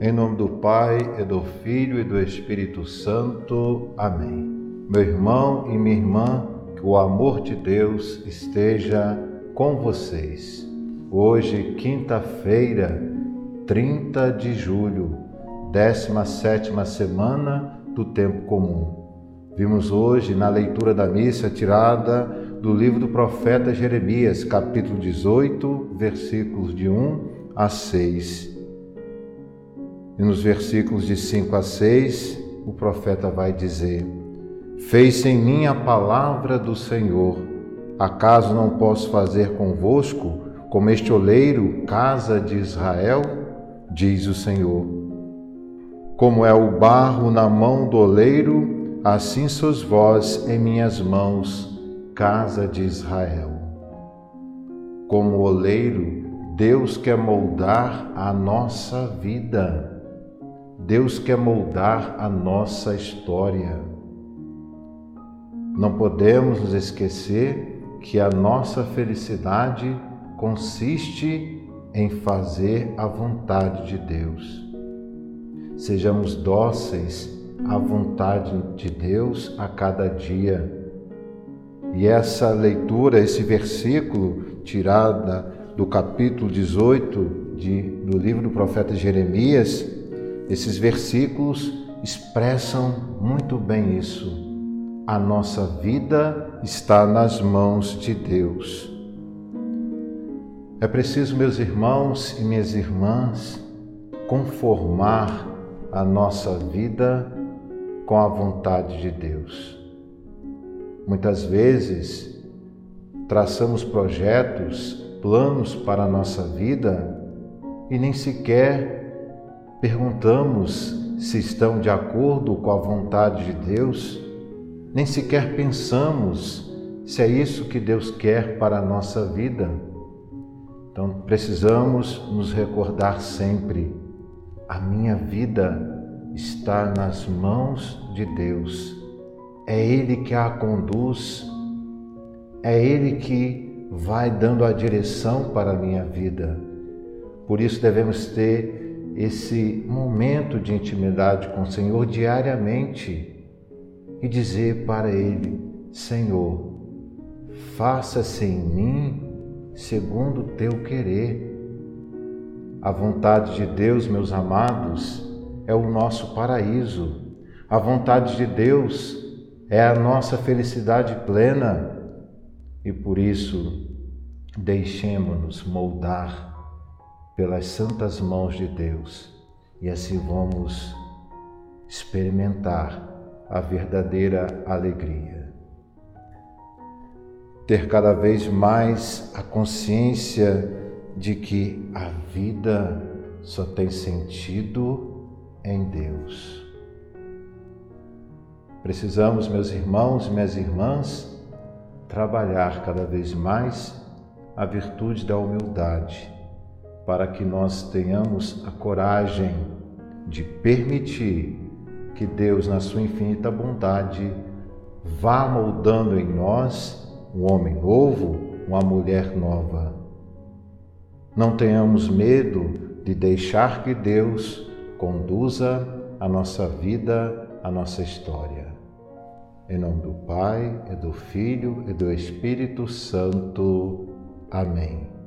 Em nome do Pai, e do Filho e do Espírito Santo. Amém. Meu irmão e minha irmã, que o amor de Deus esteja com vocês. Hoje, quinta-feira, 30 de julho, 17 semana do tempo comum. Vimos hoje na leitura da missa tirada do livro do profeta Jeremias, capítulo 18, versículos de 1 a 6. E nos versículos de 5 a 6, o profeta vai dizer: Fez-se em mim a palavra do Senhor. Acaso não posso fazer convosco como este oleiro, casa de Israel? Diz o Senhor. Como é o barro na mão do oleiro, assim sois vós em minhas mãos, casa de Israel. Como oleiro, Deus quer moldar a nossa vida. Deus quer moldar a nossa história. Não podemos nos esquecer que a nossa felicidade consiste em fazer a vontade de Deus. Sejamos dóceis à vontade de Deus a cada dia. E essa leitura, esse versículo tirada do capítulo 18 de, do livro do profeta Jeremias, esses versículos expressam muito bem isso. A nossa vida está nas mãos de Deus. É preciso, meus irmãos e minhas irmãs, conformar a nossa vida com a vontade de Deus. Muitas vezes traçamos projetos, planos para a nossa vida e nem sequer perguntamos se estão de acordo com a vontade de Deus, nem sequer pensamos se é isso que Deus quer para a nossa vida. Então precisamos nos recordar sempre: a minha vida está nas mãos de Deus. É Ele que a conduz, é Ele que vai dando a direção para a minha vida. Por isso devemos ter esse momento de intimidade com o Senhor diariamente e dizer para Ele: Senhor, faça-se em mim segundo o teu querer. A vontade de Deus, meus amados, é o nosso paraíso. A vontade de Deus é a nossa felicidade plena e por isso deixemos-nos moldar pelas santas mãos de Deus e assim vamos experimentar a verdadeira alegria. Ter cada vez mais a consciência de que a vida só tem sentido em Deus. Precisamos, meus irmãos minhas irmãs, trabalhar cada vez mais a virtude da humildade para que nós tenhamos a coragem de permitir que Deus, na sua infinita bondade, vá moldando em nós um homem novo, uma mulher nova. Não tenhamos medo de deixar que Deus conduza a nossa vida, a nossa história. Em nome do Pai, e do Filho e do Espírito Santo. Amém.